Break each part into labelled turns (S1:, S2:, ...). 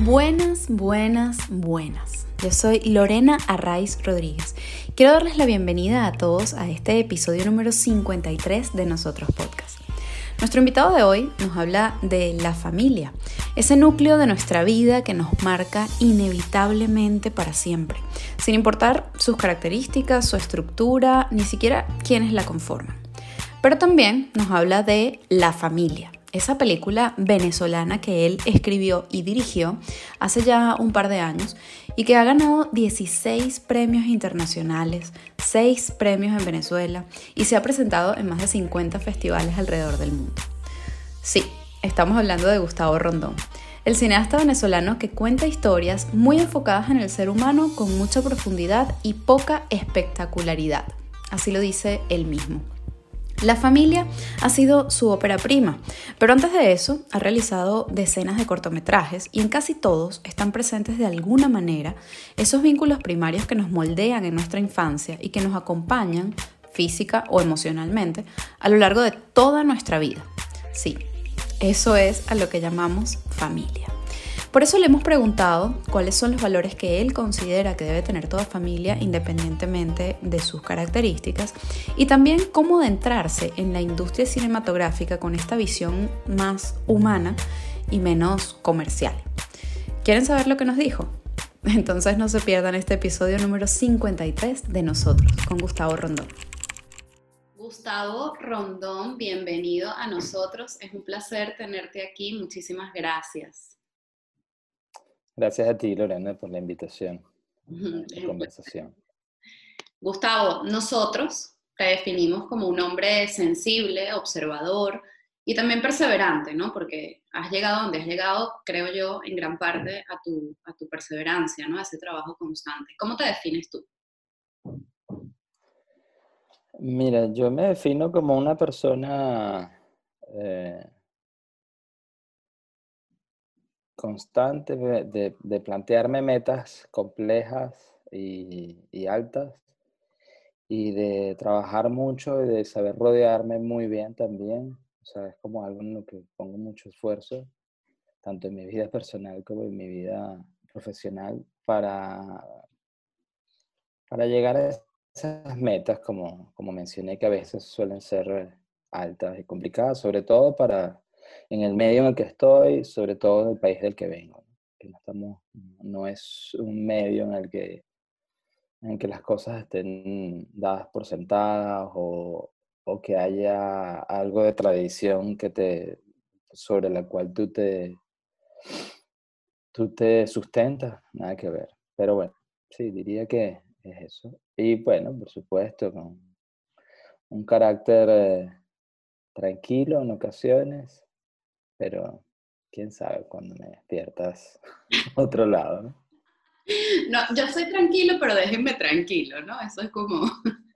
S1: Buenas, buenas, buenas. Yo soy Lorena Arraiz Rodríguez. Quiero darles la bienvenida a todos a este episodio número 53 de Nosotros Podcast. Nuestro invitado de hoy nos habla de la familia, ese núcleo de nuestra vida que nos marca inevitablemente para siempre, sin importar sus características, su estructura, ni siquiera quiénes la conforman. Pero también nos habla de la familia, esa película venezolana que él escribió y dirigió hace ya un par de años y que ha ganado 16 premios internacionales, 6 premios en Venezuela y se ha presentado en más de 50 festivales alrededor del mundo. Sí, estamos hablando de Gustavo Rondón, el cineasta venezolano que cuenta historias muy enfocadas en el ser humano con mucha profundidad y poca espectacularidad. Así lo dice él mismo. La familia ha sido su ópera prima, pero antes de eso ha realizado decenas de cortometrajes y en casi todos están presentes de alguna manera esos vínculos primarios que nos moldean en nuestra infancia y que nos acompañan física o emocionalmente a lo largo de toda nuestra vida. Sí, eso es a lo que llamamos familia. Por eso le hemos preguntado cuáles son los valores que él considera que debe tener toda familia independientemente de sus características y también cómo adentrarse en la industria cinematográfica con esta visión más humana y menos comercial. ¿Quieren saber lo que nos dijo? Entonces no se pierdan este episodio número 53 de Nosotros con Gustavo Rondón. Gustavo Rondón, bienvenido a nosotros. Es un placer tenerte aquí. Muchísimas gracias.
S2: Gracias a ti, Lorena, por la invitación la conversación.
S1: Gustavo, nosotros te definimos como un hombre sensible, observador y también perseverante, ¿no? Porque has llegado donde has llegado, creo yo, en gran parte a tu, a tu perseverancia, ¿no? A ese trabajo constante. ¿Cómo te defines tú?
S2: Mira, yo me defino como una persona eh, constante de, plantearme metas complejas y, altas y de trabajar mucho y de saber rodearme muy bien también. O sea, es como algo en lo que pongo mucho esfuerzo, tanto en mi vida personal como en mi vida profesional, para, para llegar a esas metas, como, como mencioné, que a veces suelen ser altas y complicadas, sobre todo para en el medio en el que estoy, sobre todo en el país del que vengo, que no, estamos, no es un medio en el que, en que las cosas estén dadas por sentadas o, o que haya algo de tradición que te, sobre la cual tú te, tú te sustentas, nada que ver. Pero bueno, sí, diría que es eso. Y bueno, por supuesto, con un carácter eh, tranquilo en ocasiones, pero quién sabe cuando me despiertas otro lado, ¿no?
S1: No, yo soy tranquilo, pero déjenme tranquilo, ¿no? Eso es como,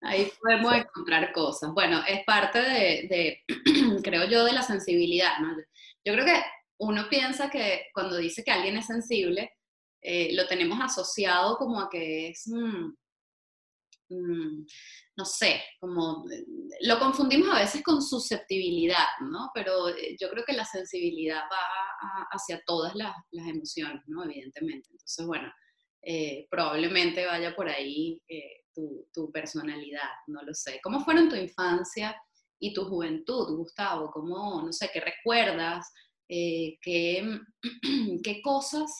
S1: ahí podemos encontrar cosas. Bueno, es parte de, creo yo, de la sensibilidad, ¿no? Yo creo que uno piensa que cuando dice que alguien es sensible, eh, lo tenemos asociado como a que es, mm, mm, no sé, como eh, lo confundimos a veces con susceptibilidad, ¿no? Pero eh, yo creo que la sensibilidad va hacia todas las, emociones, ¿no? Evidentemente. Entonces, bueno, eh, probablemente vaya por ahí tu, personalidad, no lo sé. ¿Cómo fueron tu infancia y tu juventud, Gustavo? ¿Cómo, no sé, qué recuerdas? qué, ¿Qué cosas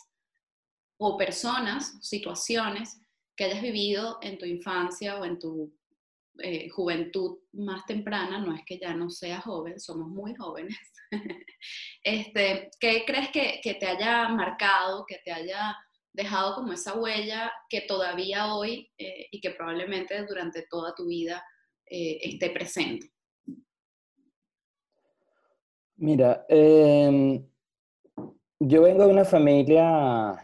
S1: o personas, situaciones que hayas vivido en tu infancia o en tu eh, juventud más temprana, no es que ya no sea joven, somos muy jóvenes. este, ¿Qué crees que, que, te haya marcado, que te haya dejado como esa huella que todavía hoy eh, y que probablemente durante toda tu vida eh, esté presente?
S2: Mira, em, yo vengo de una familia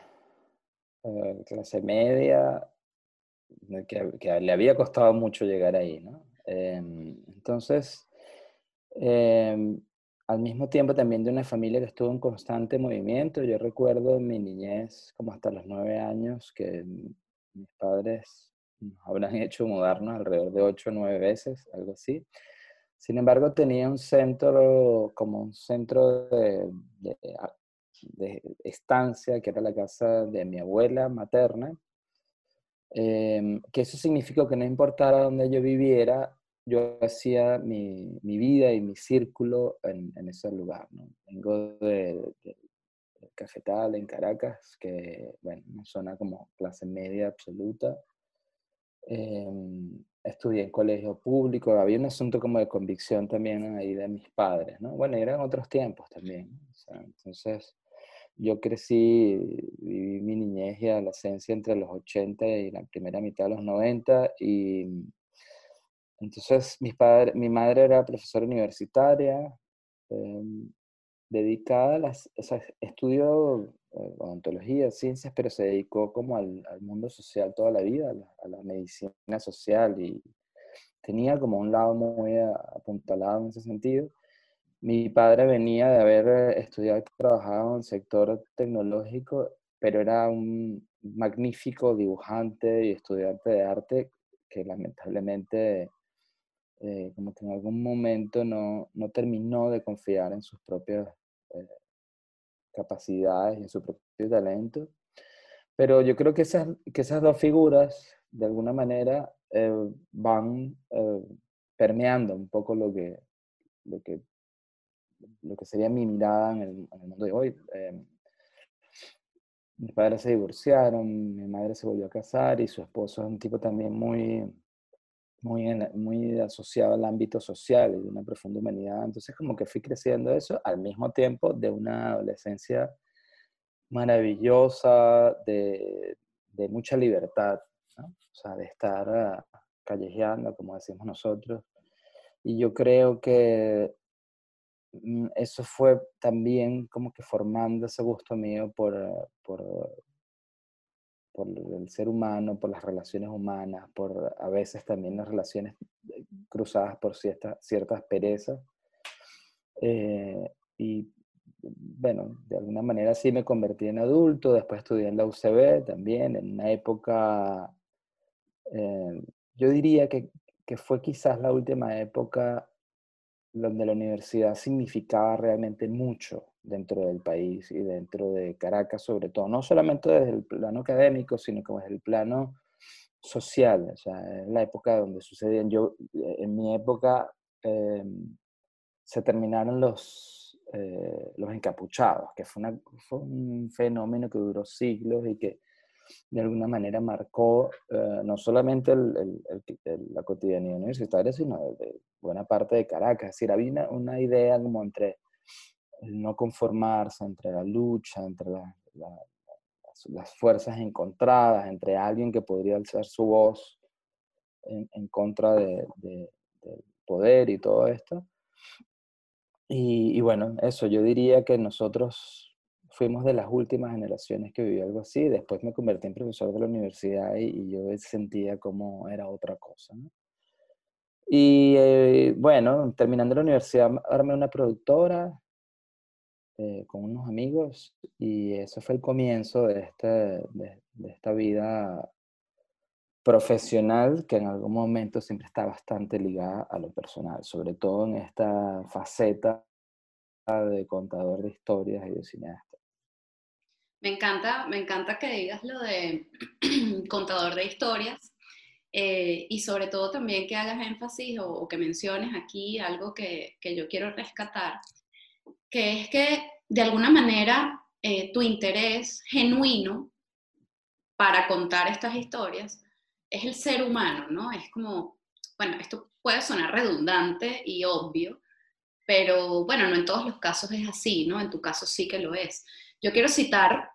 S2: clase media, que, le había costado mucho llegar ahí, ¿no? Em, entonces, em, al mismo tiempo también de una familia que estuvo en constante movimiento. Yo recuerdo en mi niñez, como hasta los nueve años, que mis padres nos habrán hecho mudarnos alrededor de ocho o nueve veces, algo así. Sin embargo, tenía un centro, como un centro de, estancia, que era la casa de mi abuela materna, em, que eso significó que no importara dónde yo viviera, yo hacía mi, mi vida y mi círculo en, en ese lugar. ¿no? Vengo de, de, Cafetal, en Caracas, que, bueno, una zona como clase media absoluta. Eh, estudié en colegio público, había un asunto como de convicción también ahí de mis padres, ¿no? Bueno, eran otros tiempos también. O sea, entonces, yo crecí, viví mi niñez y adolescencia entre los 80 y la primera mitad de los 90 y entonces mis padres, mi madre era profesora universitaria, eh, dedicada a las, o sea, estudió eh, odontología, ciencias, pero se dedicó como al, al mundo social toda la vida, a la, a la, medicina social y tenía como un lado muy apuntalado en ese sentido. Mi padre venía de haber estudiado y trabajado en el sector tecnológico, pero era un magnífico dibujante y estudiante de arte que lamentablemente eh, como que en algún momento no, no, terminó de confiar en sus propias eh, capacidades y en su propio talento. Pero yo creo que esas, que esas dos figuras, de alguna manera, eh, van eh, permeando un poco lo que, lo, que, lo que sería mi mirada en el, en el mundo de hoy. Eh, mis padres se divorciaron, mi madre se volvió a casar y su esposo es un tipo también muy, muy, muy asociado al ámbito social y de una profunda humanidad. Entonces como que fui creciendo eso al mismo tiempo de una adolescencia maravillosa, de, de mucha libertad, ¿no? o sea, de estar uh, callejeando, como decimos nosotros. Y yo creo que eso fue también como que formando ese gusto mío por, por, por el ser humano, por las relaciones humanas, por a veces también las relaciones eh, cruzadas por ciertas, ciertas perezas. Eh, y bueno, de alguna manera sí me convertí en adulto, después estudié en la UCB también, en una época, eh, yo diría que, que fue quizás la última época donde la universidad significaba realmente mucho dentro del país y dentro de Caracas sobre todo, no solamente desde el plano académico, sino como desde el plano social, o sea, es la época donde sucedían, yo, en mi época eh, se terminaron los, eh, los encapuchados, que fue, una, fue, un fenómeno que duró siglos y que de alguna manera marcó eh, no solamente el, el, el, la cotidianidad universitaria, sino de, buena parte de Caracas. Es decir, había una, una idea como entre el no conformarse, entre la lucha, entre la, la, las, fuerzas encontradas, entre alguien que podría alzar su voz en, contra de, de, del poder y todo esto. Y, bueno, eso, yo diría que nosotros fuimos de las últimas generaciones que vivió algo así. Después me convertí en profesor de la universidad y, y yo sentía como era otra cosa. ¿no? Y eh, bueno, terminando la universidad, armé una productora, eh, con unos amigos y eso fue el comienzo de, este, de, de, esta vida profesional que en algún momento siempre está bastante ligada a lo personal, sobre todo en esta faceta de contador de historias y de cineasta.
S1: Me encanta, me encanta que digas lo de contador de historias eh, y sobre todo también que hagas énfasis o, que menciones aquí algo que, que yo quiero rescatar que es que de alguna manera eh, tu interés genuino para contar estas historias es el ser humano, ¿no? Es como, bueno, esto puede sonar redundante y obvio, pero bueno, no en todos los casos es así, ¿no? En tu caso sí que lo es. Yo quiero citar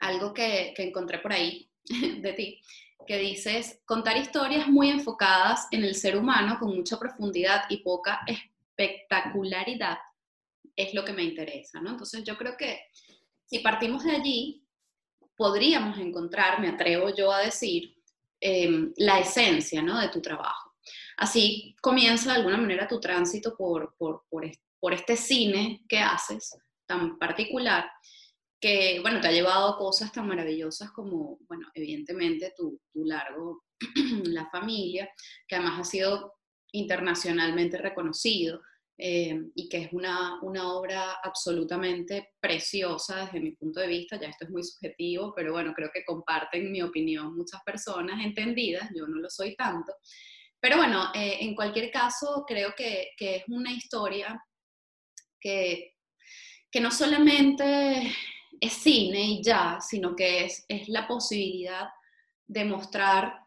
S1: algo que, que encontré por ahí de ti, que dices, contar historias muy enfocadas en el ser humano con mucha profundidad y poca espectacularidad es lo que me interesa, ¿no? Entonces yo creo que si partimos de allí, podríamos encontrar, me atrevo yo a decir, eh, la esencia, ¿no? De tu trabajo. Así comienza de alguna manera tu tránsito por, por, por, por este cine que haces tan particular que, bueno, te ha llevado cosas tan maravillosas como, bueno, evidentemente tu, tu largo, La familia, que además ha sido internacionalmente reconocido, eh, y que es una, una obra absolutamente preciosa desde mi punto de vista, ya esto es muy subjetivo, pero bueno, creo que comparten mi opinión muchas personas entendidas, yo no lo soy tanto. Pero bueno, eh, en cualquier caso, creo que, que es una historia que, que, no solamente es cine y ya, sino que es, es la posibilidad de mostrar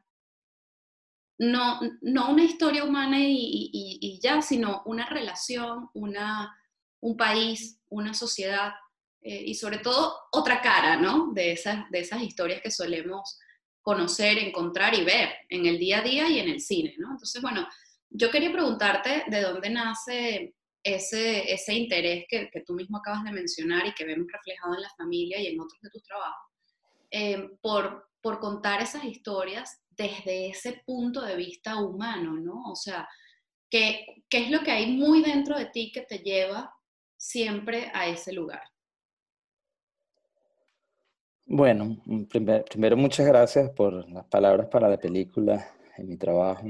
S1: no, no una historia humana y, ya, sino una relación, una, un país, una sociedad eh, y sobre todo otra cara, ¿no? De esas, de esas historias que solemos conocer, encontrar y ver en el día a día y en el cine, ¿no? Entonces, bueno, yo quería preguntarte de dónde nace ese, ese interés que, que, tú mismo acabas de mencionar y que vemos reflejado en la familia y en otros de tus trabajos, eh, por, por contar esas historias desde ese punto de vista humano, ¿no? O sea, ¿qué, ¿qué, es lo que hay muy dentro de ti que te lleva siempre a ese lugar?
S2: Bueno, primero muchas gracias por las palabras para la película y mi trabajo.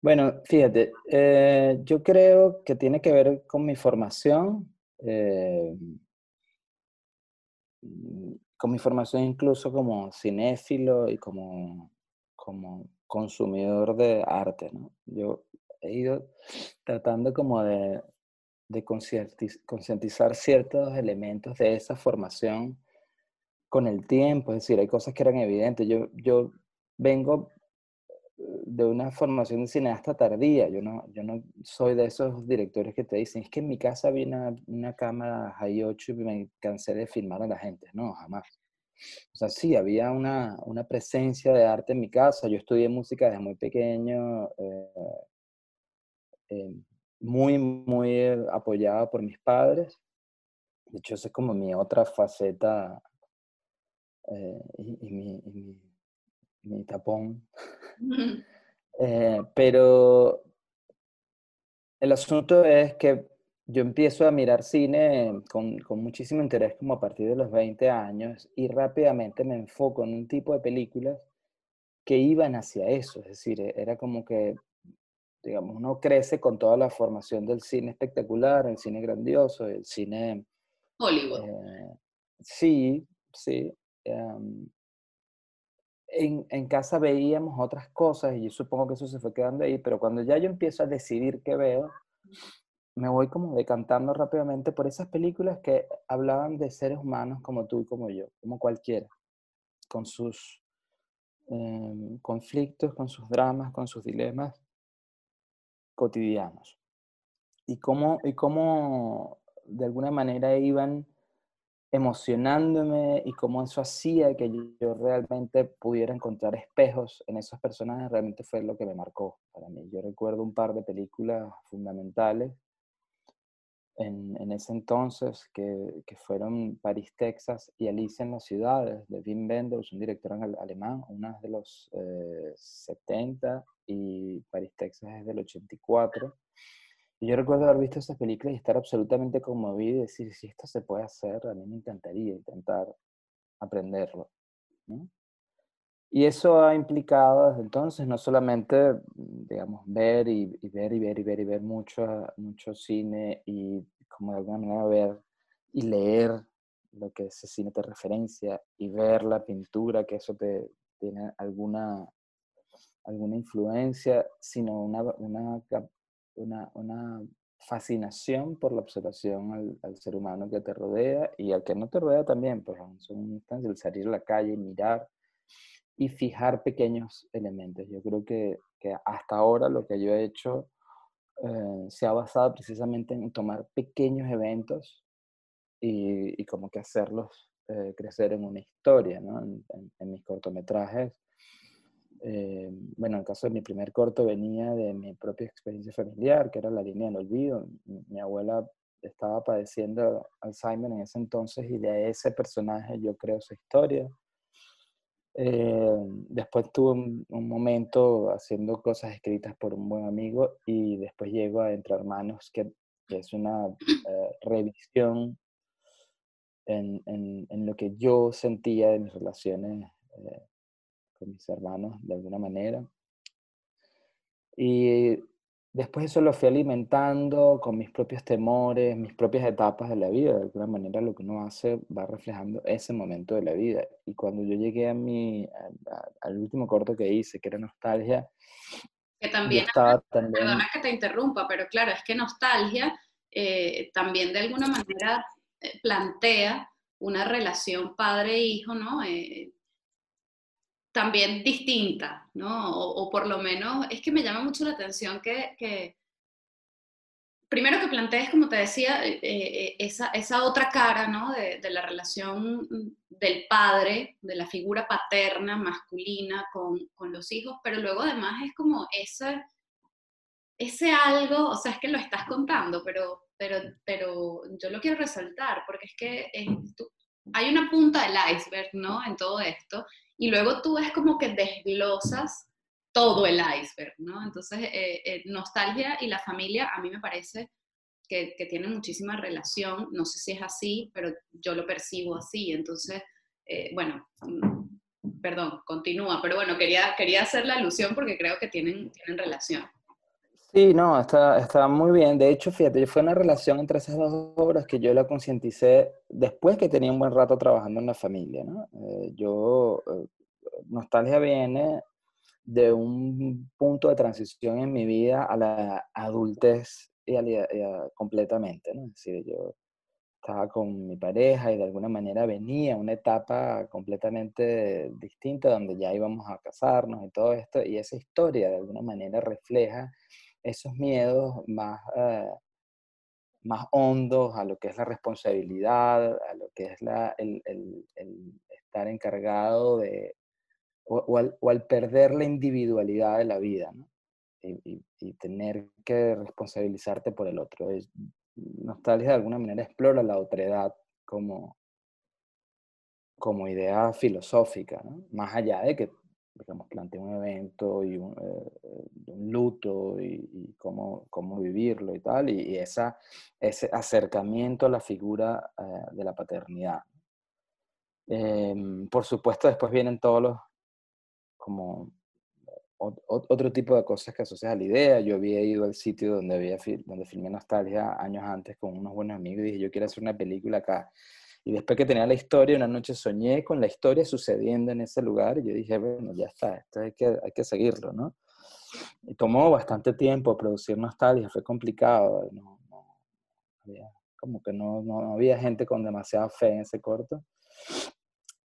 S2: Bueno, fíjate, eh, yo creo que tiene que ver con mi formación, eh, con mi formación incluso como cinéfilo y como como consumidor de arte, ¿no? Yo he ido tratando como de, de concientizar ciertos elementos de esa formación con el tiempo, es decir, hay cosas que eran evidentes. Yo, yo vengo de una formación de cineasta tardía, yo no, yo no soy de esos directores que te dicen, es que en mi casa había una, una cámara High 8 y me cansé de filmar a la gente. No, jamás. O sea, sí, había una, una, presencia de arte en mi casa. Yo estudié música desde muy pequeño, eh, eh, muy, muy eh, apoyada por mis padres. De hecho, esa es como mi otra faceta y, mi, mi, mi, tapón. Pero el asunto es que yo empiezo a mirar cine con, con, muchísimo interés como a partir de los 20 años y rápidamente me enfoco en un tipo de películas que iban hacia eso, es decir, e, era como que, digamos, uno crece con toda la formación del cine espectacular, el cine grandioso, el cine...
S1: Hollywood. Eh,
S2: sí, sí. Em, en, en, casa veíamos otras cosas y yo supongo que eso se fue quedando ahí, pero cuando ya yo empiezo a decidir qué veo, me voy como decantando rápidamente por esas películas que hablaban de seres humanos como tú y como yo, como cualquiera, con sus em, conflictos, con sus dramas, con sus dilemas cotidianos. Y cómo, y cómo de alguna manera iban emocionándome y cómo eso hacía que yo realmente pudiera encontrar espejos en esos personajes, realmente fue lo que me marcó para mí. Yo recuerdo un par de películas fundamentales en, ese entonces, que, que, fueron París, Texas y Alicia en las ciudades, de Wim Wenders, un director alemán, una de los 70 eh, y París, Texas es del 84. Y yo recuerdo haber visto esas películas y estar absolutamente conmovido y decir, si esto se puede hacer, a mí me encantaría intentar aprenderlo. ¿no? Y eso ha implicado desde entonces no solamente, digamos, ver y, ver y ver y ver y ver mucho, mucho cine y como de alguna manera ver y leer lo que ese cine te referencia y ver la pintura, que eso te tiene alguna, alguna influencia, sino una, una, una, una fascinación por la observación al, ser humano que te rodea y al que no te rodea también, pues son instancias, el salir a la calle mirar y fijar pequeños elementos. Yo creo que, que hasta ahora lo que yo he hecho eh, se ha basado precisamente en tomar pequeños eventos y, y como que hacerlos eh, crecer en una historia. En, mis cortometrajes. Eh, bueno, en el caso de mi primer corto venía de mi propia experiencia familiar, que era la línea del olvido. Mi abuela estaba padeciendo Alzheimer en ese entonces y de ese personaje yo creo su historia. Eh, después tuve un, momento haciendo cosas escritas por un buen amigo y después llego a Entre Hermanos, que, es una eh, revisión en, en, en, lo que yo sentía de mis relaciones eh, con mis hermanos de alguna manera. Y después eso lo fui alimentando con mis propios temores, mis propias etapas de la vida. De alguna manera lo que uno hace va reflejando ese momento de la vida. Y cuando yo llegué a mi, al último corto que hice, que era Nostalgia,
S1: que también, estaba también... perdona que te interrumpa, pero claro, es que Nostalgia eh, también de alguna manera eh, plantea una relación padre-hijo, ¿no? Eh, también distinta, ¿no? O, por lo menos es que me llama mucho la atención que, primero que plantees, como te decía, eh, eh, esa, otra cara, ¿no? De, la relación del padre, de la figura paterna, masculina con, los hijos, pero luego además es como ese, ese algo, o sea, es que lo estás contando, pero, pero, pero yo lo quiero resaltar, porque es que hay una punta del iceberg, ¿no? En todo esto, y luego tú es como que desglosas todo el iceberg, ¿no? Entonces, eh, eh, nostalgia y la familia a mí me parece que, que tienen muchísima relación, no sé si es así, pero yo lo percibo así, entonces, eh, bueno, mm, perdón, continúa, pero bueno, quería, quería hacer la alusión porque creo que tienen, tienen relación.
S2: Sí, no, está, está muy bien. De hecho, fíjate, fue una relación entre esas dos obras que yo la concienticé después que tenía un buen rato trabajando en la familia, ¿no? Eh, yo, eh, Nostalgia viene de un punto de transición en mi vida a la adultez y completamente, ¿no? Es decir, yo estaba con mi pareja y de alguna manera venía una etapa completamente distinta donde ya íbamos a casarnos y todo esto, y esa historia de alguna manera refleja esos miedos más, eh, más hondos a lo que es la responsabilidad, a lo que es la, el, estar encargado de, o, al, perder la individualidad de la vida, ¿no? y, tener que responsabilizarte por el otro. nostalgia de alguna manera explora la otredad como, como idea filosófica, ¿no? más allá de que digamos, plantea un evento y un, eh, un luto y, cómo, cómo, vivirlo y tal, y, esa, ese acercamiento a la figura eh, de la paternidad. Em, por supuesto, después vienen todos los, como, otro tipo de cosas que asocias a la idea. Yo había ido al sitio donde, había, donde filmé Nostalgia años antes con unos buenos amigos y dije, yo quiero hacer una película acá. Y después que tenía la historia, una noche soñé con la historia sucediendo en ese lugar y yo dije, bueno, ya está, esto hay que, hay que seguirlo, ¿no? Y tomó bastante tiempo producir Nostalgia, fue complicado, no, había, como que no, no, había gente con demasiada fe en ese corto.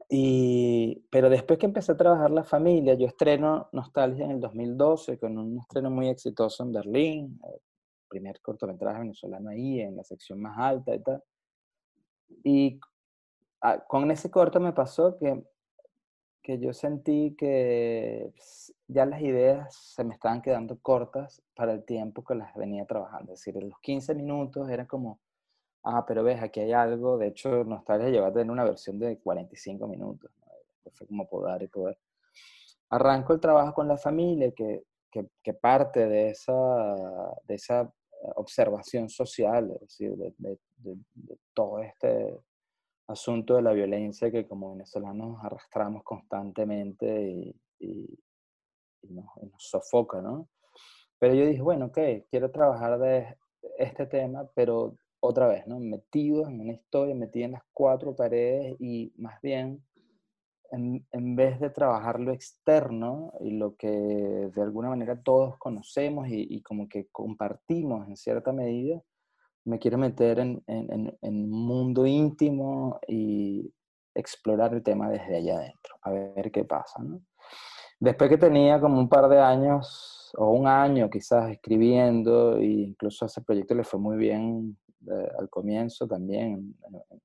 S2: Y, pero después que empecé a trabajar la familia, yo estreno Nostalgia en el 2012 con un estreno muy exitoso en Berlín, el primer cortometraje venezolano ahí, en la sección más alta y tal. Y Ah, con ese corto me pasó que, que yo sentí que ya las ideas se me estaban quedando cortas para el tiempo que las venía trabajando. Es decir, los 15 minutos era como, ah, pero ves, aquí hay algo. De hecho, Nostalgia llegó a tener una versión de 45 minutos. Fue como podar y poder. Arranco el trabajo con la familia, que, que, parte de esa, de esa observación social, es decir, de, de, de todo este asunto de la violencia que como venezolanos arrastramos constantemente y, nos, sofoca, ¿no? Pero yo dije, bueno, ok, quiero trabajar de este tema, pero otra vez, ¿no? Metido en una historia, metido en las cuatro paredes y más bien, en, en, vez de trabajar lo externo y lo que de alguna manera todos conocemos y, y como que compartimos en cierta medida, me quiero meter en, en, un mundo íntimo y explorar el tema desde allá adentro, a ver qué pasa. Después que tenía como un par de años, o un año quizás escribiendo, e incluso a ese proyecto le fue muy bien eh, al comienzo también,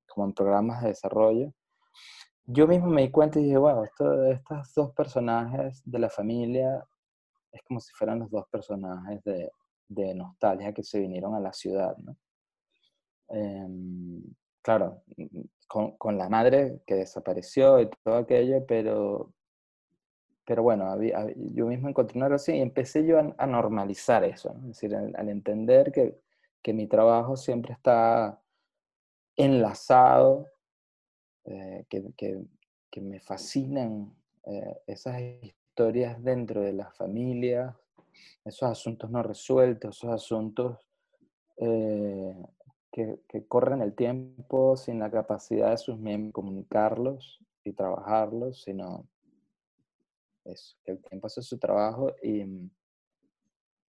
S2: como en programas de desarrollo, yo mismo me di cuenta y dije, wow, esto, estos dos personajes de la familia es como si fueran los dos personajes de, de nostalgia que se vinieron a la ciudad. Em, claro, con, con, la madre que desapareció y todo aquello, pero, pero bueno, yo mismo encontré una relación y empecé yo a, normalizar eso, es decir, al, entender que, que, mi trabajo siempre está enlazado, eh, que, que, me fascinan eh, esas historias dentro de las familias esos asuntos no resueltos, esos asuntos eh, que, que, corren el tiempo sin la capacidad de sus miembros comunicarlos y trabajarlos, sino eso, que el tiempo hace su trabajo y,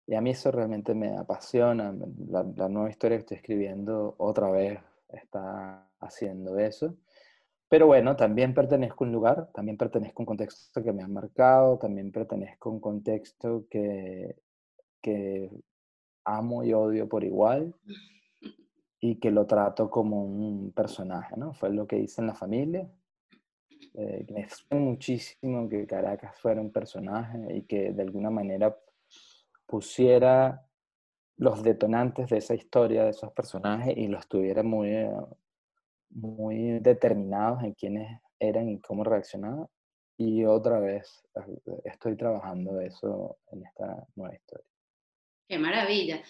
S2: y a mí eso realmente me apasiona. La, la nueva historia que estoy escribiendo otra vez está haciendo eso. Pero bueno, también pertenezco a un lugar, también pertenezco a un contexto que me ha marcado, también pertenezco a un contexto que, que amo y odio por igual y que lo trato como un personaje, ¿no? Fue lo que hice en la familia. Eh, me extraño muchísimo que Caracas fuera un personaje y que de alguna manera pusiera los detonantes de esa historia, de esos personajes y los tuviera muy, eh, muy determinados en quiénes eran y cómo reaccionaban. Y otra vez eh, estoy trabajando eso en esta nueva historia.
S1: Qué maravilla.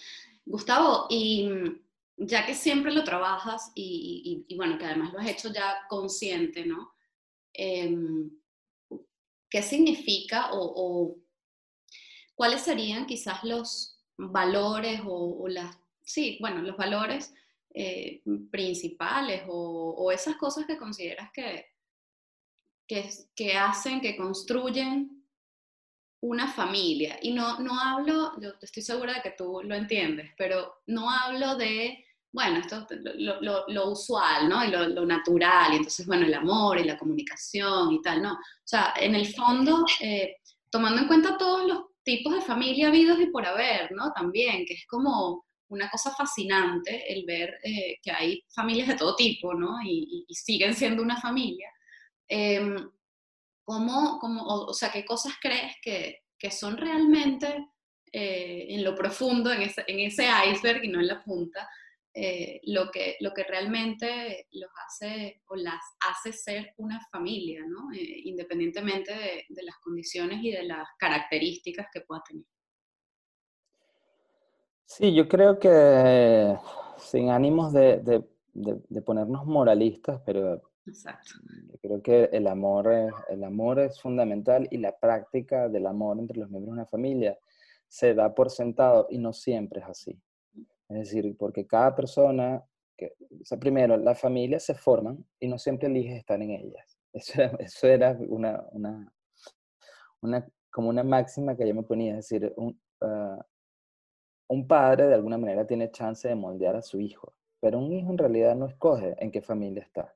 S1: Gustavo, y mm, ya que siempre lo trabajas y, bueno, que además lo has hecho ya consciente, ¿no? Em, ¿Qué significa o, cuáles serían quizás los valores o, las, sí, bueno, los valores eh, principales o, esas cosas que consideras que, que, hacen, que construyen una familia. Y no, no hablo, yo estoy segura de que tú lo entiendes, pero no hablo de, bueno, esto lo, lo, usual, ¿no? Y lo, natural, y entonces, bueno, el amor y la comunicación y tal, ¿no? O sea, en el fondo, eh, tomando en cuenta todos los tipos de familia habidos y por haber, ¿no? También, que es como una cosa fascinante el ver eh, que hay familias de todo tipo, ¿no? Y, siguen siendo una familia. Em, ¿cómo, cómo, o, sea, ¿qué cosas crees que, que son realmente eh, en lo profundo, en ese, en ese, iceberg y no en la punta, eh, lo, que, lo que realmente los hace o las hace ser una familia, ¿no? independientemente de, de las condiciones y de las características que pueda tener?
S2: Sí, yo creo que sin ánimos de, ponernos moralistas, pero yo creo que el amor, es, el amor es fundamental y la práctica del amor entre los miembros de una familia se da por sentado y no siempre es así. Es decir, porque cada persona, que, o sea, primero, las familias se forman y no siempre eliges estar en ellas. Eso era, una, una, una, como una máxima que yo me ponía, es decir, un, ah, un padre de alguna manera tiene chance de moldear a su hijo, pero un hijo en realidad no escoge en qué familia está.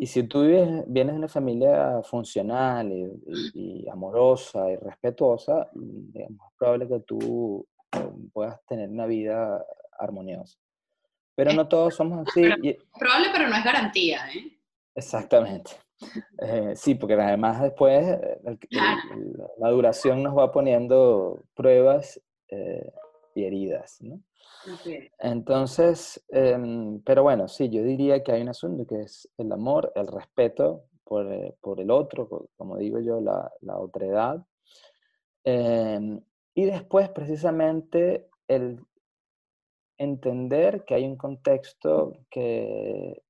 S2: Y si tú vienes de una familia funcional y, amorosa y respetuosa, es probable que tú puedas tener una vida armoniosa. Pero no todos somos así.
S1: probable, pero no es garantía, ¿eh?
S2: Exactamente. Eh, sí, porque además después eh, la duración nos va poniendo pruebas heridas, ¿no? Entonces, em, pero bueno, sí, yo diría que hay un asunto que es el amor, el respeto por, eh, por el otro, como digo yo, la, la otredad. Y después, precisamente, el entender que hay un contexto que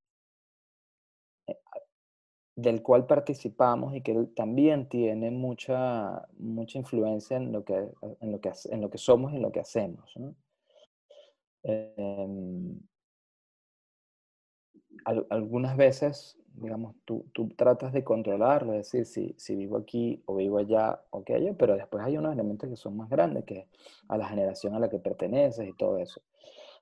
S2: del cual participamos y que también tiene mucha, mucha influencia en lo, que, en, lo que, en lo que somos y en lo que hacemos. Em, algunas veces, digamos, tú, tú, tratas de controlarlo, es decir, si, si, vivo aquí o vivo allá o que allá, pero después hay unos elementos que son más grandes, que a la generación a la que perteneces y todo eso.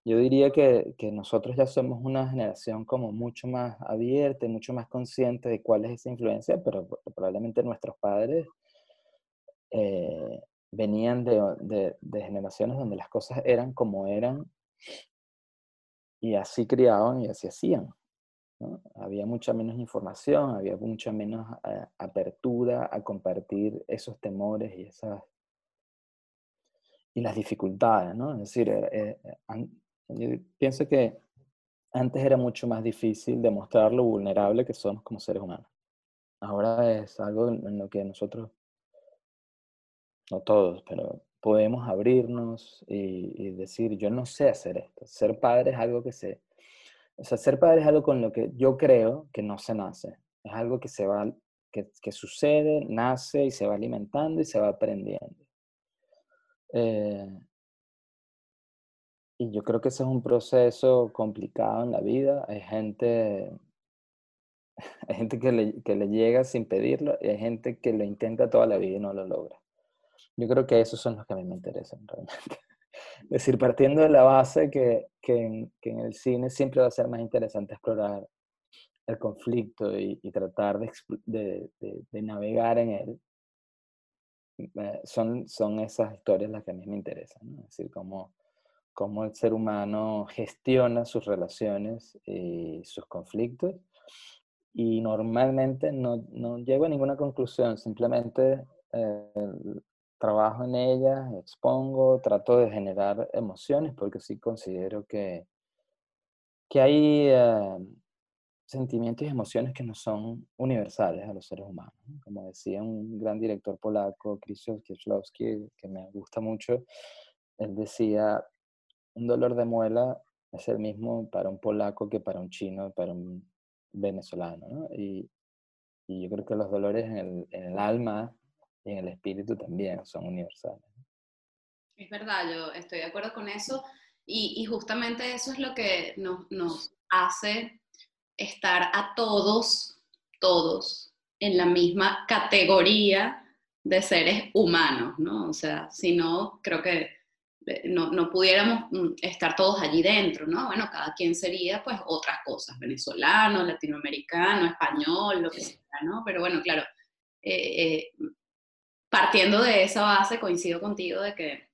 S2: Yo diría que, que, nosotros ya somos una generación como mucho más abierta, mucho más consciente de cuál es esa influencia, pero probablemente nuestros padres eh, venían de, de, de, generaciones donde las cosas eran como eran y así criaban y así hacían. Había mucha menos información, había mucha menos eh, apertura a compartir esos temores y esas y las dificultades, ¿no? Es decir, eh, yo pienso que antes era mucho más difícil demostrar lo vulnerable que somos como seres humanos. Ahora es algo en lo que nosotros, no todos, pero podemos abrirnos y, decir, yo no sé hacer esto. Ser padre es algo que se... O sea, ser padre es algo con lo que yo creo que no se nace. Es algo que se va, que, que sucede, nace y se va alimentando y se va aprendiendo. Eh, y yo creo que ese es un proceso complicado en la vida. Hay gente, hay gente que le, que le llega sin pedirlo y hay gente que lo intenta toda la vida y no lo logra. Yo creo que esos son los que a mí me interesan realmente. Decir, partiendo de la base que, que, en, el cine siempre va a ser más interesante explorar el conflicto y, tratar de, de, de, navegar en él, eh, son, son esas historias las que a mí me interesan. ¿no? Es decir, cómo, cómo el ser humano gestiona sus relaciones y sus conflictos. Y normalmente no, no llego a ninguna conclusión, simplemente eh, trabajo en ellas, expongo, trato de generar emociones, porque sí considero que, que hay eh, sentimientos y emociones que no son universales a los seres humanos. Como decía un gran director polaco, Krzysztof Kieślowski, que me gusta mucho, él decía, un dolor de muela es el mismo para un polaco que para un chino, para un venezolano. Y, y, yo creo que los dolores en el, en el alma y en el espíritu también son universales.
S1: Es verdad, yo estoy de acuerdo con eso y, y justamente eso es lo que nos, nos, hace estar a todos, todos, en la misma categoría de seres humanos, ¿no? O sea, si no, creo que eh, no, no, pudiéramos mm, estar todos allí dentro, ¿no? Bueno, cada quien sería pues otras cosas, venezolano, latinoamericano, español, lo que sea, ¿no? Pero bueno, claro, eh, eh, partiendo de esa base, coincido contigo de que,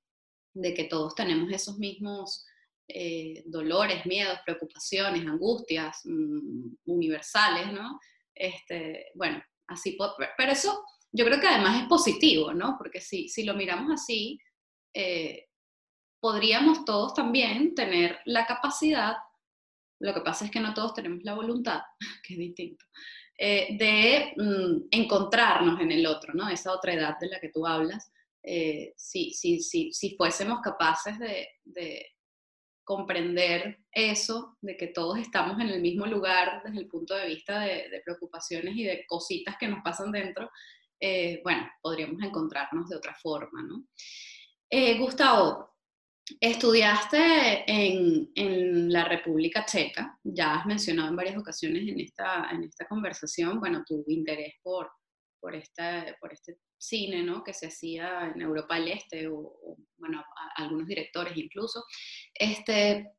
S1: de que todos tenemos esos mismos eh, dolores, miedos, preocupaciones, angustias mm, universales, ¿no? Este, bueno, así, pero eso yo creo que además es positivo, ¿no? Porque si, si lo miramos así, eh, podríamos todos también tener la capacidad, lo que pasa es que no todos tenemos la voluntad, que es distinto, eh, de mm, encontrarnos en el otro, ¿no? Esa otra edad de la que tú hablas, eh, si, si, si, si, fuésemos capaces de, de, comprender eso, de que todos estamos en el mismo lugar desde el punto de vista de, de preocupaciones y de cositas que nos pasan dentro, eh, bueno, podríamos encontrarnos de otra forma, ¿no? Gustavo, Estudiaste en, en, la República Checa, ya has mencionado en varias ocasiones en esta, en esta conversación, bueno, tu interés por, por, esta, por este cine, ¿no? Que se hacía en Europa del Este, o, bueno, algunos directores incluso. Este,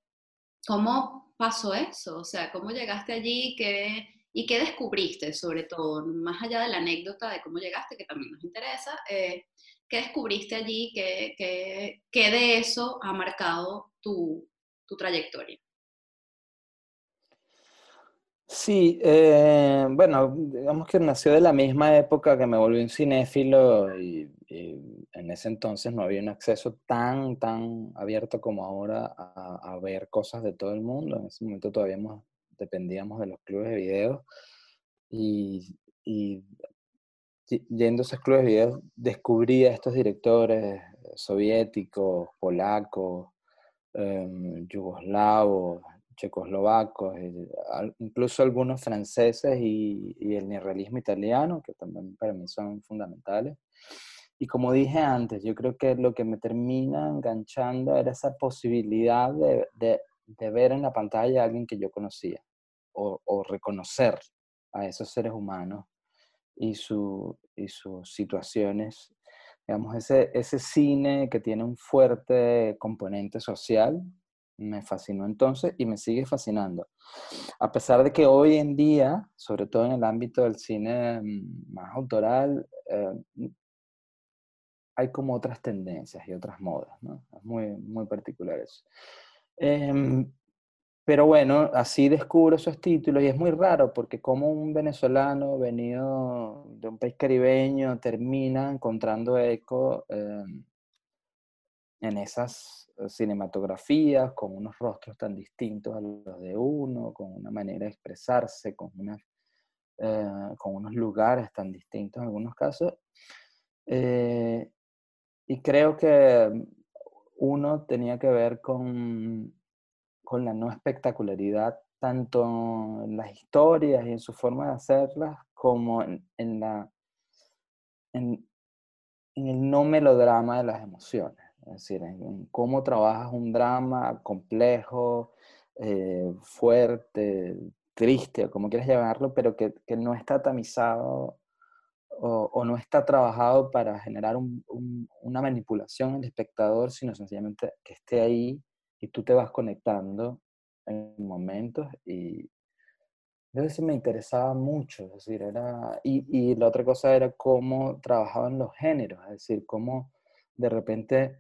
S1: ¿Cómo pasó eso? O sea, ¿cómo llegaste allí? ¿Qué, ¿Y qué descubriste, sobre todo, más allá de la anécdota de cómo llegaste, que también nos interesa? Eh, ¿Qué descubriste allí? ¿Qué, qué, qué de eso ha marcado tu, tu trayectoria?
S2: Sí, eh, bueno, digamos que nació de la misma época que me volví un cinéfilo y, en ese entonces no había un acceso tan, tan abierto como ahora a, ver cosas de todo el mundo. En ese momento todavía dependíamos de los clubes de video y, y yendo a esos clubes de video, descubrí a estos directores soviéticos, polacos, em, yugoslavos, checoslovacos, incluso algunos franceses y, el neorrealismo italiano, que también para mí son fundamentales. Y como dije antes, yo creo que lo que me termina enganchando era esa posibilidad de, de, ver en la pantalla a alguien que yo conocía o reconocer a esos seres humanos y, su, y sus situaciones. Digamos, ese, ese cine que tiene un fuerte componente social me fascinó entonces y me sigue fascinando. A pesar de que hoy en día, sobre todo en el ámbito del cine mm, más autoral, eh, hay como otras tendencias y otras modas, ¿no? Es muy, muy particular eso. Eh, pero bueno, así descubro esos títulos y es muy raro porque como un venezolano venido de un país caribeño termina encontrando eco eh, en esas cinematografías con unos rostros tan distintos a los de uno, con una manera de expresarse, con, eh, unos lugares tan distintos en algunos casos. Eh, y creo que uno tenía que ver con con la no espectacularidad tanto en las historias y en su forma de hacerlas como en, el no melodrama de las emociones. es decir, en, cómo trabajas un drama complejo, eh, fuerte, triste, o como quieras llamarlo, pero que, no está tamizado o, no está trabajado para generar un, una manipulación el espectador, sino sencillamente que esté ahí y tú te vas conectando en momentos y, entonces me interesaba mucho, es decir, era, y, y, la otra cosa era cómo trabajaban los géneros, es decir, cómo de repente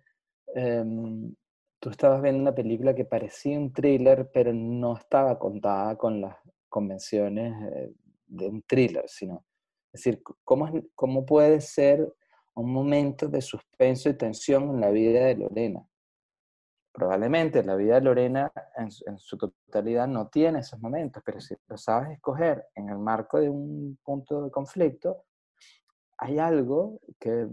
S2: em, tú estabas viendo una película que parecía un thriller, pero no estaba contada con las convenciones eh, de un thriller, sino, es decir, cómo, cómo puede ser un momento de suspenso y tensión en la vida de Lorena probablemente la vida de Lorena en, su totalidad no tiene esos momentos, pero si lo sabes escoger en el marco de un punto de conflicto, hay algo que,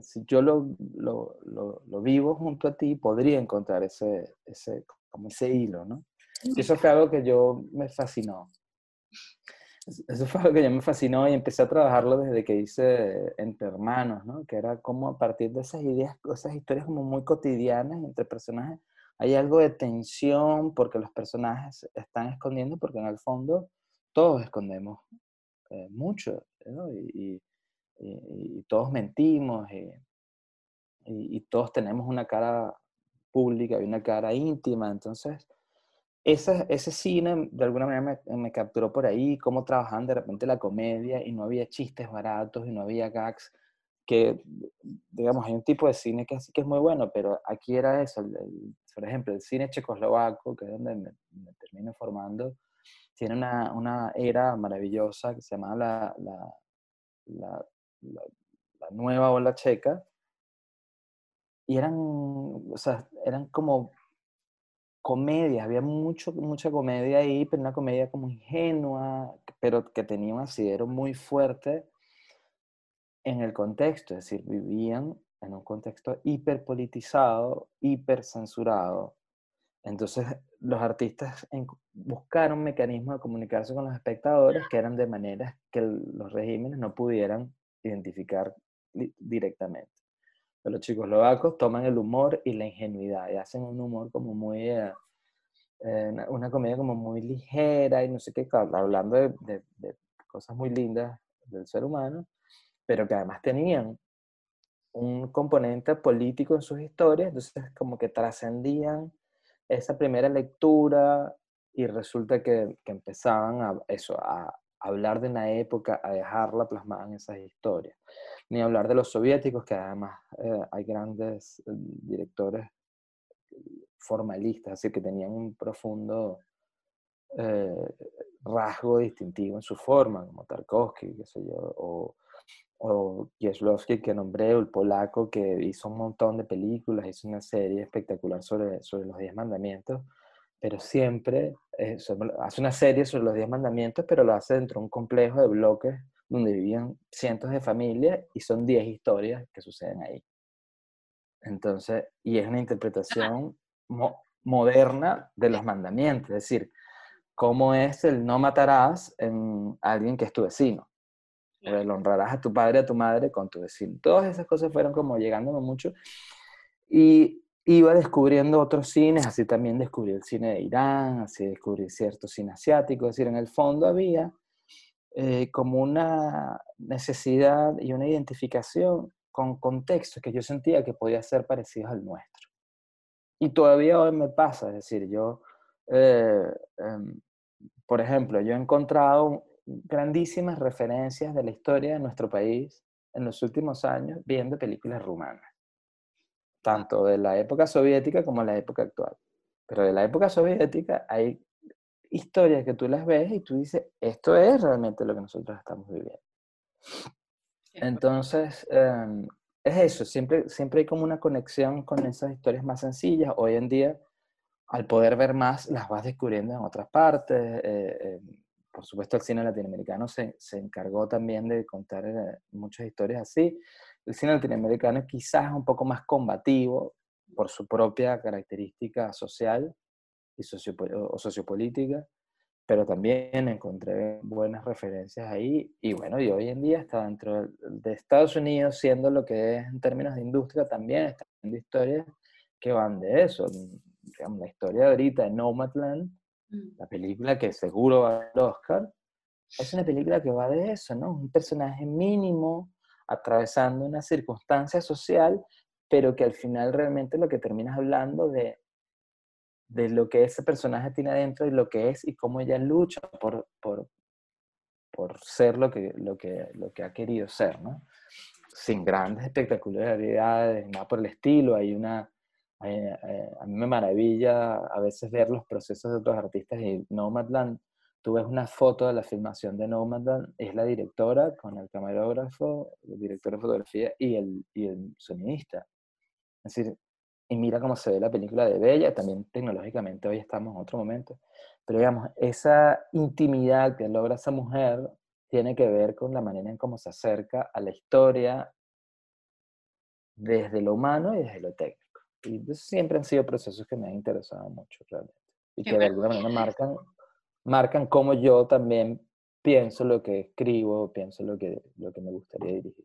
S2: si yo lo, lo, lo, vivo junto a ti, podría encontrar ese, ese, como ese hilo, ¿no? Y eso fue algo que yo me fascinó. Eso fue algo que ya me fascinó y empecé a trabajarlo desde que hice Entre Hermanos, ¿no? Que era como a partir de esas ideas, esas historias como muy cotidianas entre personajes, hay algo de tensión porque los personajes están escondiendo, porque en el fondo todos escondemos eh, mucho, y, todos mentimos y, todos tenemos una cara pública y una cara íntima, entonces ese, ese cine de alguna manera me, me, capturó por ahí, cómo trabajaban de repente la comedia y no había chistes baratos y no había gags, que digamos hay un tipo de cine que, que es muy bueno, pero aquí era eso, por ejemplo, el cine checoslovaco, que es donde me, termino formando, tiene una, una, era maravillosa que se llama la, la, la, la, nueva ola checa, y eran, o sea, eran como comedias, había mucho, mucha comedia ahí, pero una comedia como ingenua, pero que tenía un asidero muy fuerte en el contexto, es decir, vivían en un contexto hiperpolitizado, hipercensurado. Entonces, los artistas buscaron mecanismos de comunicarse con los espectadores que eran de manera que los regímenes no pudieran identificar directamente. Los chicos lovacos toman el humor y la ingenuidad y hacen un humor como muy, eh, eh, una comedia como muy ligera y no sé qué, hablando de, de cosas muy lindas del ser humano, pero que además tenían un componente político en sus historias, entonces como que trascendían esa primera lectura y resulta que, que empezaban a, eso, a, hablar de una época, a dejarla plasmada en esas historias. Ni hablar de los soviéticos, que además eh, hay grandes eh, directores formalistas, así que tenían un profundo eh, rasgo distintivo en su forma, como Tarkovsky, qué sé yo, o, o Kieslowski que nombré, el polaco que hizo un montón de películas, hizo una serie espectacular sobre, sobre los diez mandamientos, pero siempre eh, hace una serie sobre los diez mandamientos, pero lo hace dentro de un complejo de bloques donde vivían cientos de familias y son diez historias que suceden ahí. Entonces, y es una interpretación moderna de los mandamientos, es decir, cómo es el no matarás en alguien que es tu vecino el honrarás a tu padre, a tu madre con tu vecino. Todas esas cosas fueron como llegándome mucho. Y iba descubriendo otros cines, así también descubrí el cine de Irán, así descubrí cierto cine asiático, es decir, en el fondo había eh, como una necesidad y una identificación con contextos que yo sentía que podía ser parecidos al nuestro. Y todavía hoy me pasa, es decir, yo, eh, em, por ejemplo, yo he encontrado grandísimas referencias de la historia de nuestro país en los últimos años viendo películas rumanas, tanto de la época soviética como de la época actual. Pero de la época soviética hay historias que tú las ves y tú dices, esto es realmente lo que nosotros estamos viviendo. Entonces, em, es eso, siempre, siempre hay como una conexión con esas historias más sencillas. Hoy en día, al poder ver más, las vas descubriendo en otras partes. Eh, em, por supuesto el cine latinoamericano se, se encargó también de contar eh, muchas historias así. El cine latinoamericano quizás un poco más combativo por su propia característica social y o sociopolítica, pero también encontré buenas referencias ahí y bueno, y hoy en día está dentro de Estados Unidos siendo lo que es en términos de industria, también está historias que van de eso. Digamos, la historia ahorita de Nomadland,
S1: Mm.
S2: la película que seguro va al Oscar, es una película que va de eso, ¿no? Un personaje mínimo atravesando una circunstancia social, pero que al final realmente lo que terminas hablando de, de lo que ese personaje tiene adentro y lo que es y cómo ella lucha por, por, por ser lo que, lo, que, lo que ha querido ser, ¿no? Sin grandes espectacularidades, nada por el estilo. Hay una. eh, a mí me maravilla a veces ver los procesos de otros artistas y Nomadland. Tú ves una foto de la filmación de Nomadland, es la directora con el camarógrafo, el director de fotografía y el, y el sonidista. Es decir, y mira cómo se ve la película de Bella, también tecnológicamente hoy estamos en otro momento. Pero digamos, esa intimidad que logra esa mujer tiene que ver con la manera en cómo se acerca a la historia desde lo humano y desde lo técnico. Y siempre han sido procesos que me han interesado mucho realmente. Y
S1: Qué
S2: que de alguna manera marcan, marcan cómo yo también pienso lo que escribo, pienso lo que, lo que me gustaría dirigir.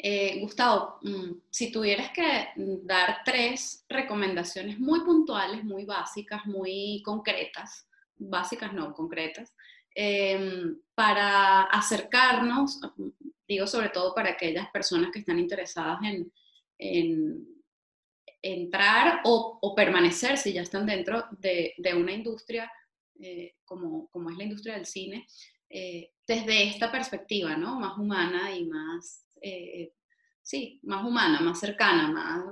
S1: Eh, Gustavo, mm, si tuvieras que mm, dar tres recomendaciones muy puntuales, muy básicas, muy concretas, básicas no, concretas, em, para acercarnos, mm, digo sobre todo para aquellas personas que están interesadas en, en entrar o, o permanecer, si ya están dentro de, de una industria eh, como, como es la industria del cine, eh, desde esta perspectiva, ¿no? Más humana y más, eh, sí, más humana, más cercana, más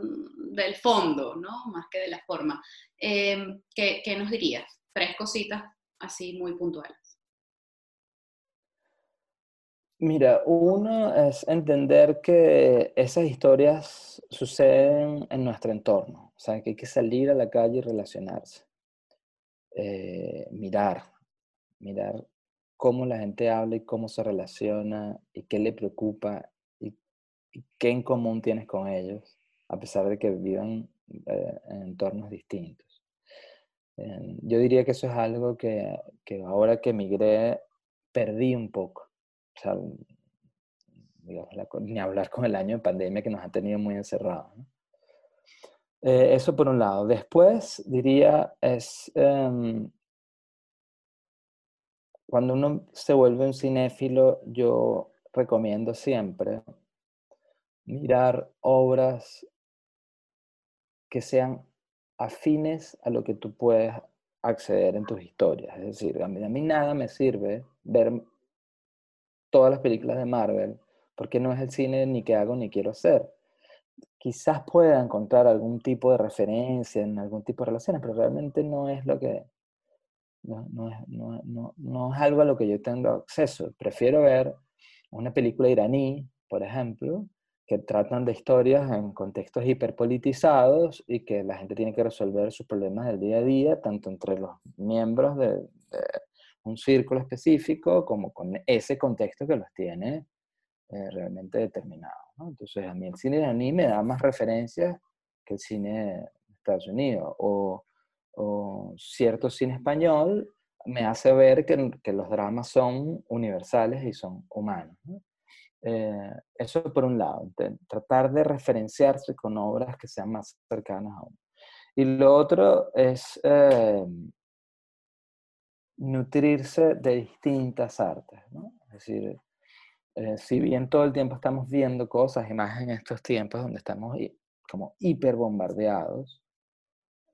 S1: del fondo, ¿no? Más que de la forma. Eh, ¿qué, ¿Qué nos dirías? Tres cositas así muy puntuales.
S2: Mira, uno es entender que esas historias suceden en nuestro entorno, o sea, que hay que salir a la calle y relacionarse. Eh, mirar, mirar cómo la gente habla y cómo se relaciona y qué le preocupa y, qué en común tienes con ellos, a pesar de que vivan eh, en entornos distintos. Eh, yo diría que eso es algo que, que ahora que emigré perdí un poco. O sea, ni hablar con el año de pandemia que nos ha tenido muy encerrados. Eh, eso por un lado. Después diría es em, cuando uno se vuelve un cinéfilo, yo recomiendo siempre mirar obras que sean afines a lo que tú puedes acceder en tus historias. Es decir, a mí, a mí nada me sirve ver todas las películas de Marvel, porque no es el cine ni que hago ni quiero hacer. Quizás pueda encontrar algún tipo de referencia en algún tipo de relaciones, pero realmente no es lo que, no, es, no, no- es algo a lo que yo tengo acceso. Prefiero ver una película iraní, por ejemplo, que tratan de historias en contextos hiperpolitizados y que la gente tiene que resolver sus problemas del día a día, tanto entre los miembros de un círculo específico como con ese contexto que los tiene eh, realmente determinados. ¿no? Entonces, a mí el cine iraní me da más referencias que el cine de Estados Unidos. O, o cierto cine español me hace ver que, que los dramas son universales y son humanos. ¿no? Eh, eso por un lado, tratar de referenciarse con obras que sean más cercanas a uno. Y lo otro es eh, nutrirse de distintas artes, ¿no? Es decir, eh, si bien todo el tiempo estamos viendo cosas, y más en estos tiempos donde estamos como hiper bombardeados,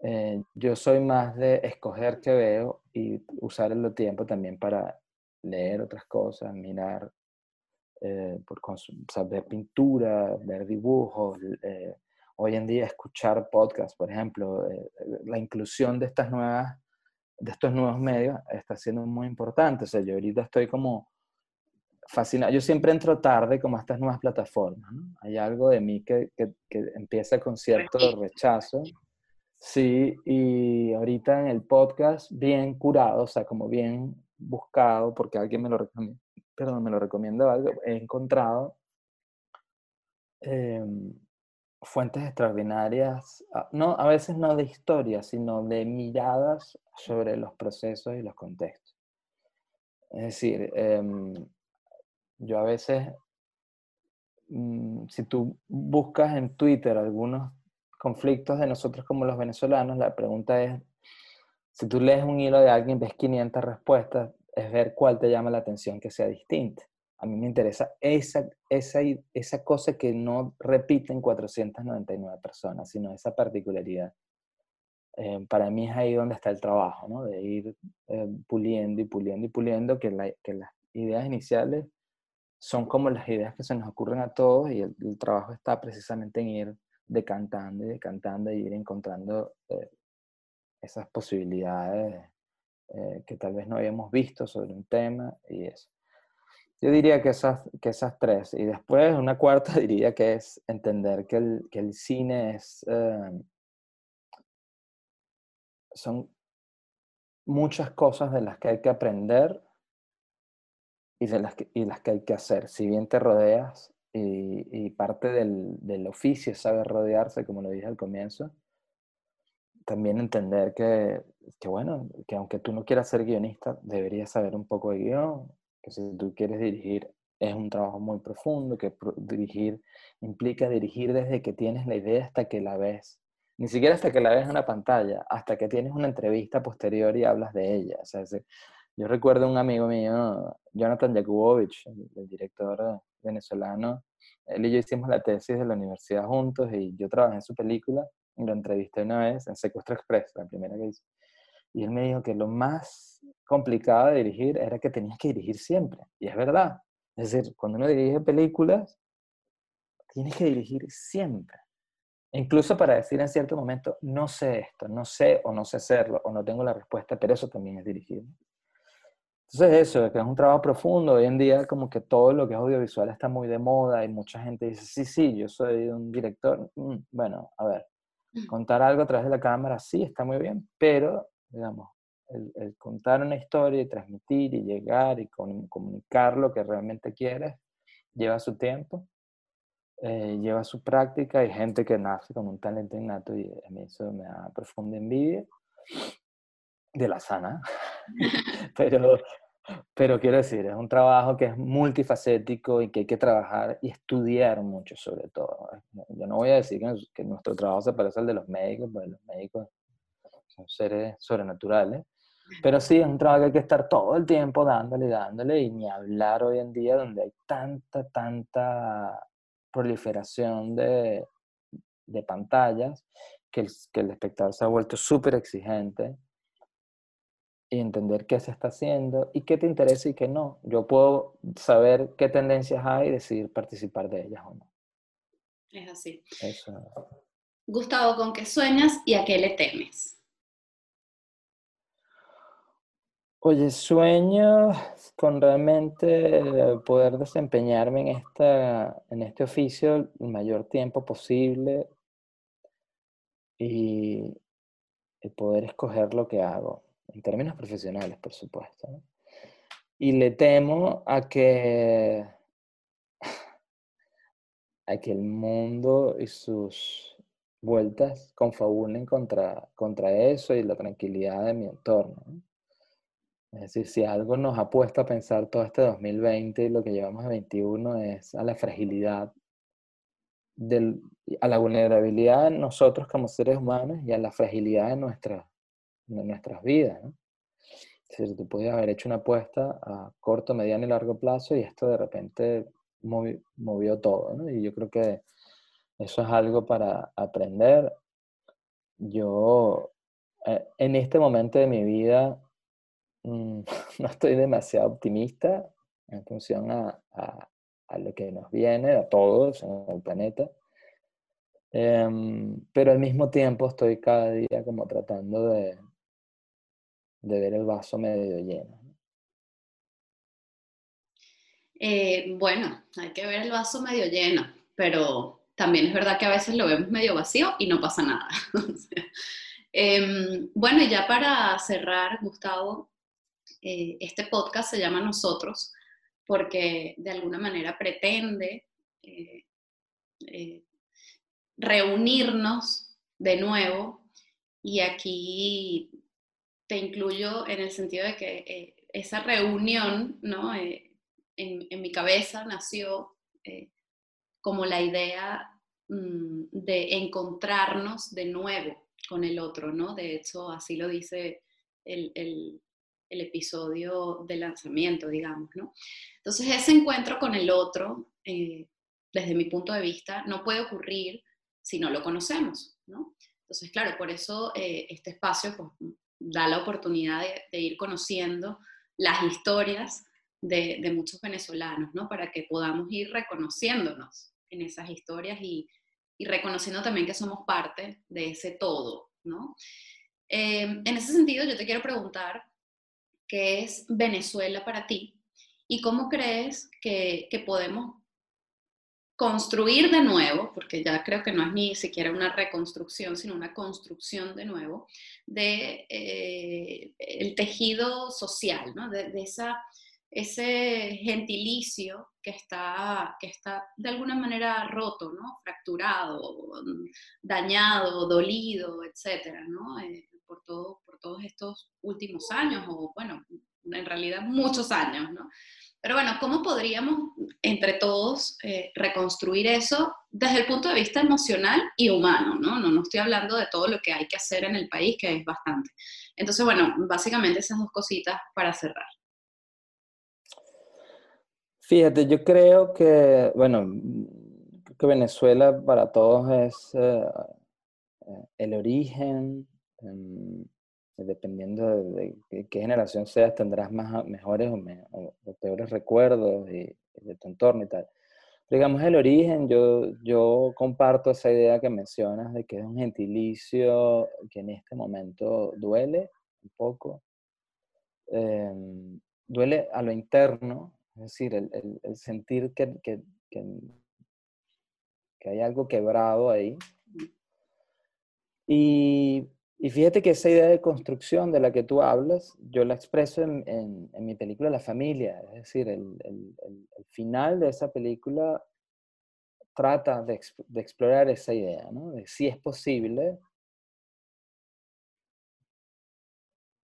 S2: eh, yo soy más de escoger qué veo y usar el tiempo también para leer otras cosas, mirar, eh, por ver pintura, ver dibujos, eh, hoy en día escuchar podcasts, por ejemplo, eh, la inclusión de estas nuevas, de estos nuevos medios está siendo muy importante. O sea, yo ahorita estoy como fascinado. Yo siempre entro tarde como a estas nuevas plataformas. ¿no? Hay algo de mí que, que, que empieza con cierto rechazo. Sí, y ahorita en el podcast, bien curado, o sea, como bien buscado, porque alguien me lo recomienda, perdón, me lo recomienda algo, he encontrado eh, fuentes extraordinarias, no, a veces no de historias, sino de miradas sobre los procesos y los contextos. Es decir, em, yo a veces mm, si tú buscas en Twitter algunos conflictos de nosotros como los venezolanos, la pregunta es, si tú lees un hilo de alguien, ves 500 respuestas, es ver cuál te llama la atención que sea distinta. A mí me interesa esa, esa, esa cosa que no repiten 499 personas, sino esa particularidad. Eh, para mí es ahí donde está el trabajo, ¿no? de ir eh, puliendo y puliendo y puliendo, que, que, las ideas iniciales son como las ideas que se nos ocurren a todos y el, trabajo está precisamente en ir decantando y decantando y ir encontrando eh, esas posibilidades que tal vez no habíamos visto sobre un tema y eso. Yo diría que esas, que esas tres. Y después una cuarta diría que es entender que el, que el cine es... son muchas cosas de las que hay que aprender y las que, y las que hay que hacer. Si bien te rodeas y, parte del, del, oficio es saber rodearse, como lo dije al comienzo, también entender que, que, bueno, que aunque tú no quieras ser guionista, deberías saber un poco de guion, que si tú quieres dirigir es un trabajo muy profundo, que dirigir implica dirigir desde que tienes la idea hasta que la ves. Ni siquiera hasta que la ves en una pantalla, hasta que tienes una entrevista posterior y hablas de ella. O sea, yo recuerdo un amigo mío, Jonathan Jakubowicz, el, director venezolano, él y yo hicimos la tesis de la universidad juntos y yo trabajé en su película y lo entrevisté una vez en Secuestro Express, la primera que hice. Y él me dijo que lo más complicado de dirigir era que tenías que dirigir siempre. Y es verdad. Es decir, cuando uno dirige películas, tienes que dirigir siempre. incluso para decir en cierto momento, no sé esto, no sé o no sé hacerlo, o no tengo la respuesta, pero eso también es dirigir. Entonces eso, que es un trabajo profundo. Hoy en día como que todo lo que es audiovisual está muy de moda y mucha gente dice, sí, sí, yo soy un director. Mm, bueno, a ver, mm. contar algo a través de la cámara sí está muy bien, pero, digamos, el, contar una historia y transmitir y llegar y comunicar lo que realmente quieres lleva su tiempo, eh, lleva su práctica. Hay gente que nace con un talento innato y a mí eso me da profunda envidia de la sana. pero, pero quiero decir, es un trabajo que es multifacético y que hay que trabajar y estudiar mucho sobre todo. Yo no voy a decir que, nuestro trabajo se parece al de los médicos, porque los médicos son seres sobrenaturales, pero sí, es un trabajo que hay que estar todo el tiempo dándole dándole, y ni hablar hoy en día donde hay tanta, tanta proliferación de, de pantallas que el, que el espectador se ha vuelto súper exigente y entender qué se está haciendo y qué te interesa y qué no. Yo puedo saber qué tendencias hay y decidir participar de ellas o no.
S1: Es así. Gustavo, ¿con qué sueñas y a qué le temes?
S2: Oye, sueño con realmente poder desempeñarme en, esta, en este oficio el mayor tiempo posible y, poder escoger lo que hago, en términos profesionales, por supuesto. Y le temo a que, a que el mundo y sus vueltas confabulen contra, contra eso y la tranquilidad de mi entorno. Es decir, si algo nos ha puesto a pensar todo este 2020 y lo que llevamos a 21 es a la fragilidad, del, a la vulnerabilidad de nosotros como seres humanos y a la fragilidad de, nuestra, de nuestras vidas. ¿no? Tú podías haber hecho una apuesta a corto, mediano y largo plazo y esto de repente movió, todo. Y yo creo que eso es algo para aprender. Yo, eh, en este momento de mi vida, Mm, no estoy demasiado optimista en función a, lo que nos viene, a todos en el planeta. Em, pero al mismo tiempo estoy cada día como tratando de, de ver el vaso medio lleno.
S1: Eh, bueno, hay que ver el vaso medio lleno, pero también es verdad que a veces lo vemos medio vacío y no pasa nada. Em, bueno, y ya para cerrar, Gustavo, eh, este podcast se llama Nosotros porque de alguna manera pretende eh, reunirnos de nuevo y aquí te incluyo en el sentido de que esa reunión ¿no? En, en, mi cabeza nació como la idea mm, de encontrarnos de nuevo con el otro, ¿no? De hecho, así lo dice el, episodio de lanzamiento, digamos, ¿no? Entonces, ese encuentro con el otro, eh, desde mi punto de vista, no puede ocurrir si no lo conocemos, ¿no? Entonces, claro, por eso eh, este espacio pues, da la oportunidad de, ir conociendo las historias de, muchos venezolanos, ¿no? Para que podamos ir reconociéndonos en esas historias y, reconociendo también que somos parte de ese todo, ¿no? Eh, en ese sentido, yo te quiero preguntar, ¿qué es Venezuela para ti? ¿Y cómo crees que podemos construir de nuevo, porque ya creo que no es ni siquiera una reconstrucción, sino una construcción de nuevo, de eh, tejido social, ¿no? de, de esa ese gentilicio que está, que está de alguna manera roto, ¿no? fracturado, dañado, dolido, etcétera, ¿no? Eh, por, todo, por todos estos últimos años, o bueno, en realidad muchos años. ¿no? Pero bueno, ¿cómo podríamos entre todos eh, reconstruir eso desde el punto de vista emocional y humano? ¿no? ¿no? No estoy hablando de todo lo que hay que hacer en el país, que es bastante. Entonces, bueno, básicamente esas dos cositas para cerrar.
S2: Fíjate, yo creo que, bueno, que Venezuela para todos es eh, eh, el origen, em, dependiendo de, qué generación seas, tendrás más, mejores o, peores recuerdos de tu entorno y tal. Digamos, el origen, yo, yo comparto esa idea que mencionas de que es un gentilicio que en este momento duele un poco, em, duele a lo interno, es decir, el, sentir que, que, hay algo quebrado ahí. Y, fíjate que esa idea de construcción de la que tú hablas, yo la expreso en, mi película La familia. Es decir, el, final de esa película trata de, explorar esa idea, ¿no? De si es posible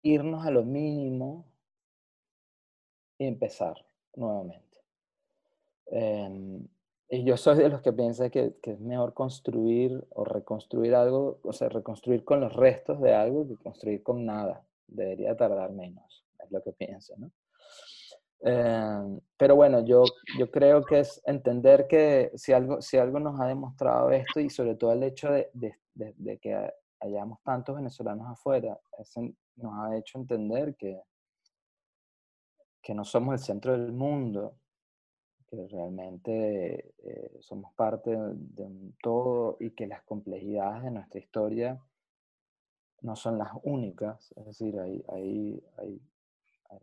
S2: irnos a lo mínimo y empezar nuevamente. Em, y yo soy de los que piensa que, que, es mejor construir o reconstruir algo, o sea, reconstruir con los restos de algo que construir con nada. Debería tardar menos, es lo que pienso, ¿no? Em, pero bueno, yo, yo creo que es entender que si algo, si algo nos ha demostrado esto y sobre todo el hecho de, de, de, que hayamos tantos venezolanos afuera, nos ha hecho entender que, que no somos el centro del mundo, que realmente eh, somos parte de un todo y que las complejidades de nuestra historia no son las únicas, es decir, hay, hay, hay,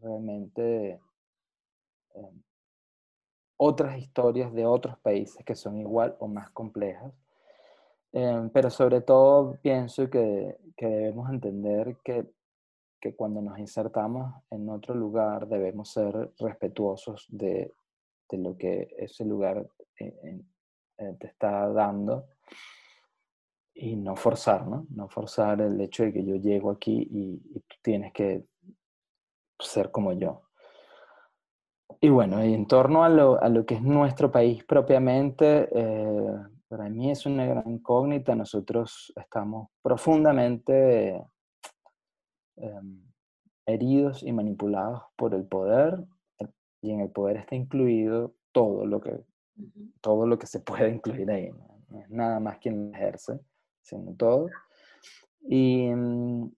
S2: realmente em, otras historias de otros países que son igual o más complejas, em, pero sobre todo pienso que, que debemos entender que que cuando nos insertamos en otro lugar debemos ser respetuosos de, de lo que ese lugar eh, eh, te está dando y no forzar, ¿no? No forzar el hecho de que yo llego aquí y, tú tienes que ser como yo. Y bueno, y en torno a lo, a lo que es nuestro país propiamente, eh, para mí es una gran incógnita. Nosotros estamos profundamente Em, heridos y manipulados por el poder y en el poder está incluido todo lo que, todo lo que se puede incluir ahí. No, es nada más quien ejerce, sino todo. Y mm,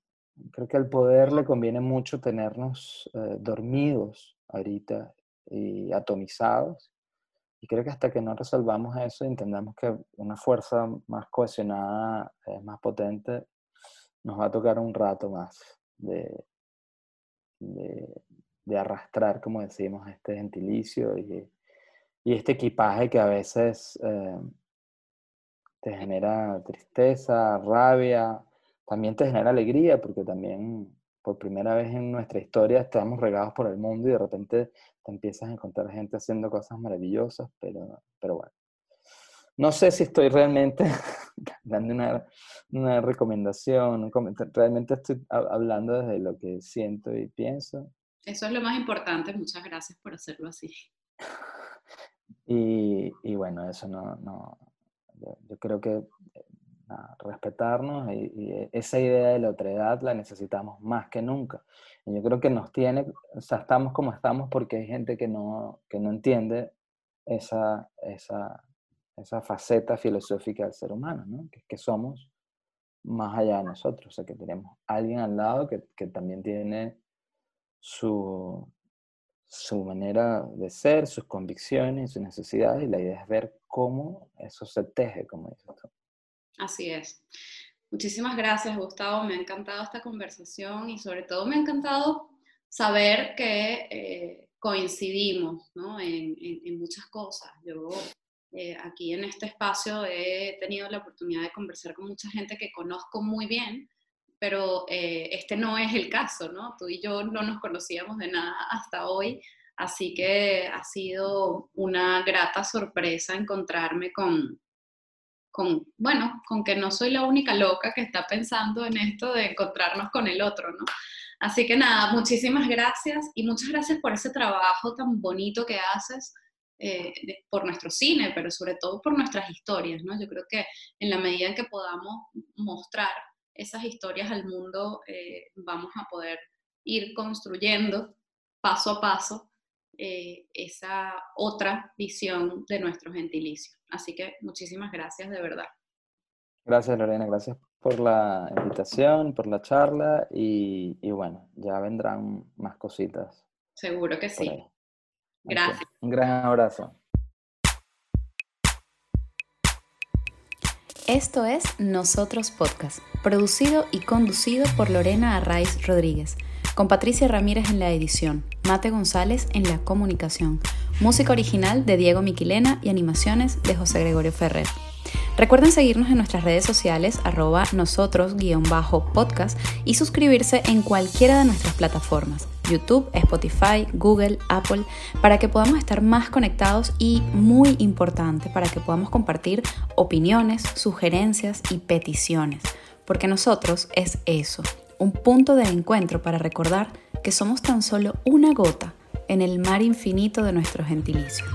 S2: creo que al poder le conviene mucho tenernos eh, dormidos ahorita y atomizados. Y creo que hasta que no resolvamos eso, entendamos que una fuerza más cohesionada, más potente, nos va a tocar un rato más de, de, arrastrar, como decimos, este gentilicio y, y este equipaje que a veces eh, te genera tristeza, rabia, también te genera alegría, porque también por primera vez en nuestra historia estamos regados por el mundo y de repente te empiezas a encontrar gente haciendo cosas maravillosas, pero, pero bueno. No sé si estoy realmente dando una, una recomendación, realmente estoy hablando desde lo que siento y pienso.
S1: Eso es lo más importante, muchas gracias por hacerlo así.
S2: Y, y bueno, eso no, no yo, creo que eh, respetarnos y, esa idea de la otredad la necesitamos más que nunca. Y yo creo que nos tiene, o sea, estamos como estamos porque hay gente que no, que no entiende esa, esa, esa faceta filosófica del ser humano, ¿no? que, que somos más allá de nosotros, o sea, que tenemos alguien al lado que, que también tiene su, su manera de ser, sus convicciones, sus necesidades, y la idea es ver cómo eso se teje, como dices.
S1: Así es. Muchísimas gracias, Gustavo. Me ha encantado esta conversación y sobre todo me ha encantado saber que eh, coincidimos ¿no? en, en, muchas cosas. Yo eh, aquí en este espacio he tenido la oportunidad de conversar con mucha gente que conozco muy bien, pero eh, este no es el caso, ¿no? Tú y yo no nos conocíamos de nada hasta hoy, así que ha sido una grata sorpresa encontrarme con, con, bueno, con que no soy la única loca que está pensando en esto de encontrarnos con el otro, ¿no? Así que nada, muchísimas gracias y muchas gracias por ese trabajo tan bonito que haces. Eh, por nuestro cine, pero sobre todo por nuestras historias, ¿no? Yo creo que en la medida en que podamos mostrar esas historias al mundo, eh, vamos a poder ir construyendo paso a paso eh, esa otra visión de nuestro gentilicio. Así que muchísimas gracias de verdad.
S2: Gracias Lorena, gracias por la invitación, por la charla y, bueno, ya vendrán más cositas.
S1: Seguro que sí. Gracias.
S2: Un gran abrazo.
S1: Esto es Nosotros Podcast, producido y conducido por Lorena Arraiz Rodríguez, con Patricia Ramírez en la edición, Mate González en la comunicación, música original de Diego Miquilena y animaciones de José Gregorio Ferrer. Recuerden seguirnos en nuestras redes sociales arroba nosotros-podcast y suscribirse en cualquiera de nuestras plataformas, YouTube, Spotify, Google, Apple, para que podamos estar más conectados y, muy importante, para que podamos compartir opiniones, sugerencias y peticiones, porque nosotros es eso, un punto de encuentro para recordar que somos tan solo una gota en el mar infinito de nuestro gentilicio.